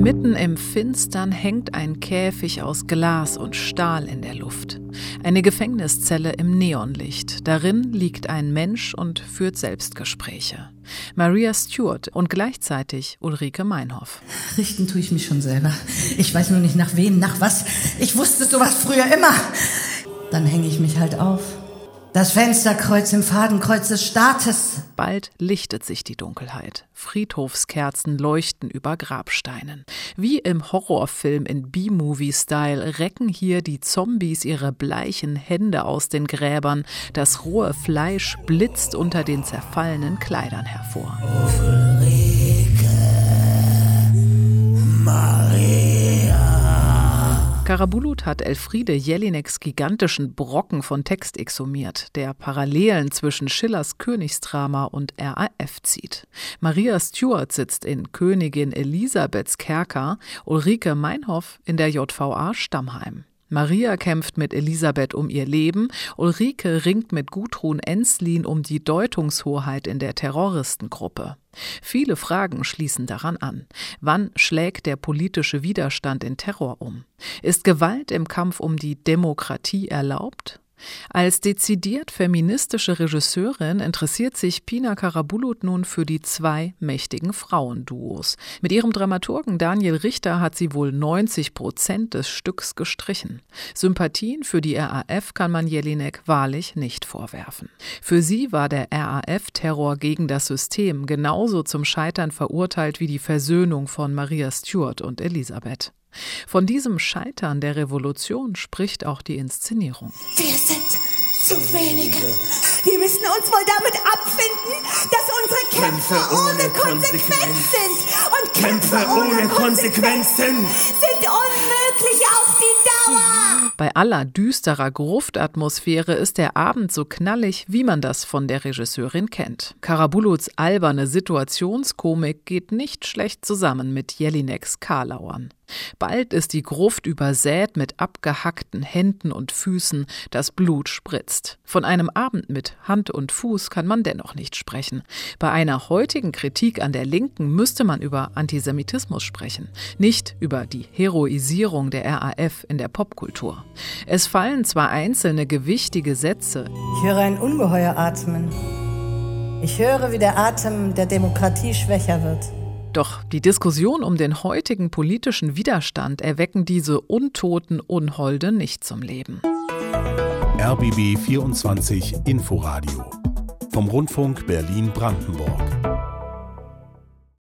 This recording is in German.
Mitten im Finstern hängt ein Käfig aus Glas und Stahl in der Luft. Eine Gefängniszelle im Neonlicht. Darin liegt ein Mensch und führt Selbstgespräche. Maria Stewart und gleichzeitig Ulrike Meinhoff. Richten tue ich mich schon selber. Ich weiß nur nicht nach wem, nach was. Ich wusste sowas früher immer. Dann hänge ich mich halt auf. Das Fensterkreuz im Fadenkreuz des Staates. Bald lichtet sich die Dunkelheit. Friedhofskerzen leuchten über Grabsteinen. Wie im Horrorfilm in B-Movie-Style recken hier die Zombies ihre bleichen Hände aus den Gräbern. Das rohe Fleisch blitzt unter den zerfallenen Kleidern hervor. Karabulut hat Elfriede Jelineks gigantischen Brocken von Text exhumiert, der Parallelen zwischen Schillers Königsdrama und RAF zieht. Maria Stewart sitzt in Königin Elisabeths Kerker, Ulrike Meinhoff in der JVA Stammheim. Maria kämpft mit Elisabeth um ihr Leben, Ulrike ringt mit Gudrun Enslin um die Deutungshoheit in der Terroristengruppe. Viele Fragen schließen daran an. Wann schlägt der politische Widerstand in Terror um? Ist Gewalt im Kampf um die Demokratie erlaubt? Als dezidiert feministische Regisseurin interessiert sich Pina Karabulut nun für die zwei mächtigen Frauenduos. Mit ihrem Dramaturgen Daniel Richter hat sie wohl 90 Prozent des Stücks gestrichen. Sympathien für die RAF kann man Jelinek wahrlich nicht vorwerfen. Für sie war der RAF-Terror gegen das System genauso zum Scheitern verurteilt wie die Versöhnung von Maria Stuart und Elisabeth. Von diesem Scheitern der Revolution spricht auch die Inszenierung. Wir sind zu wenige. Wir müssen uns wohl damit abfinden, dass unsere Kämpfe, Kämpfe ohne, ohne Konsequenz sind. Und Kämpfe, Kämpfe ohne Konsequenzen sind unmöglich auf die Dauer. Bei aller düsterer Gruftatmosphäre ist der Abend so knallig, wie man das von der Regisseurin kennt. Karabuluts alberne Situationskomik geht nicht schlecht zusammen mit Jelineks Karlauern. Bald ist die Gruft übersät mit abgehackten Händen und Füßen, das Blut spritzt. Von einem Abend mit Hand und Fuß kann man dennoch nicht sprechen. Bei einer heutigen Kritik an der Linken müsste man über Antisemitismus sprechen, nicht über die Heroisierung der RAF in der Popkultur. Es fallen zwar einzelne gewichtige Sätze. Ich höre ein Ungeheuer atmen. Ich höre, wie der Atem der Demokratie schwächer wird. Doch die Diskussion um den heutigen politischen Widerstand erwecken diese untoten Unholde nicht zum Leben. RBB 24 Inforadio vom Rundfunk Berlin-Brandenburg.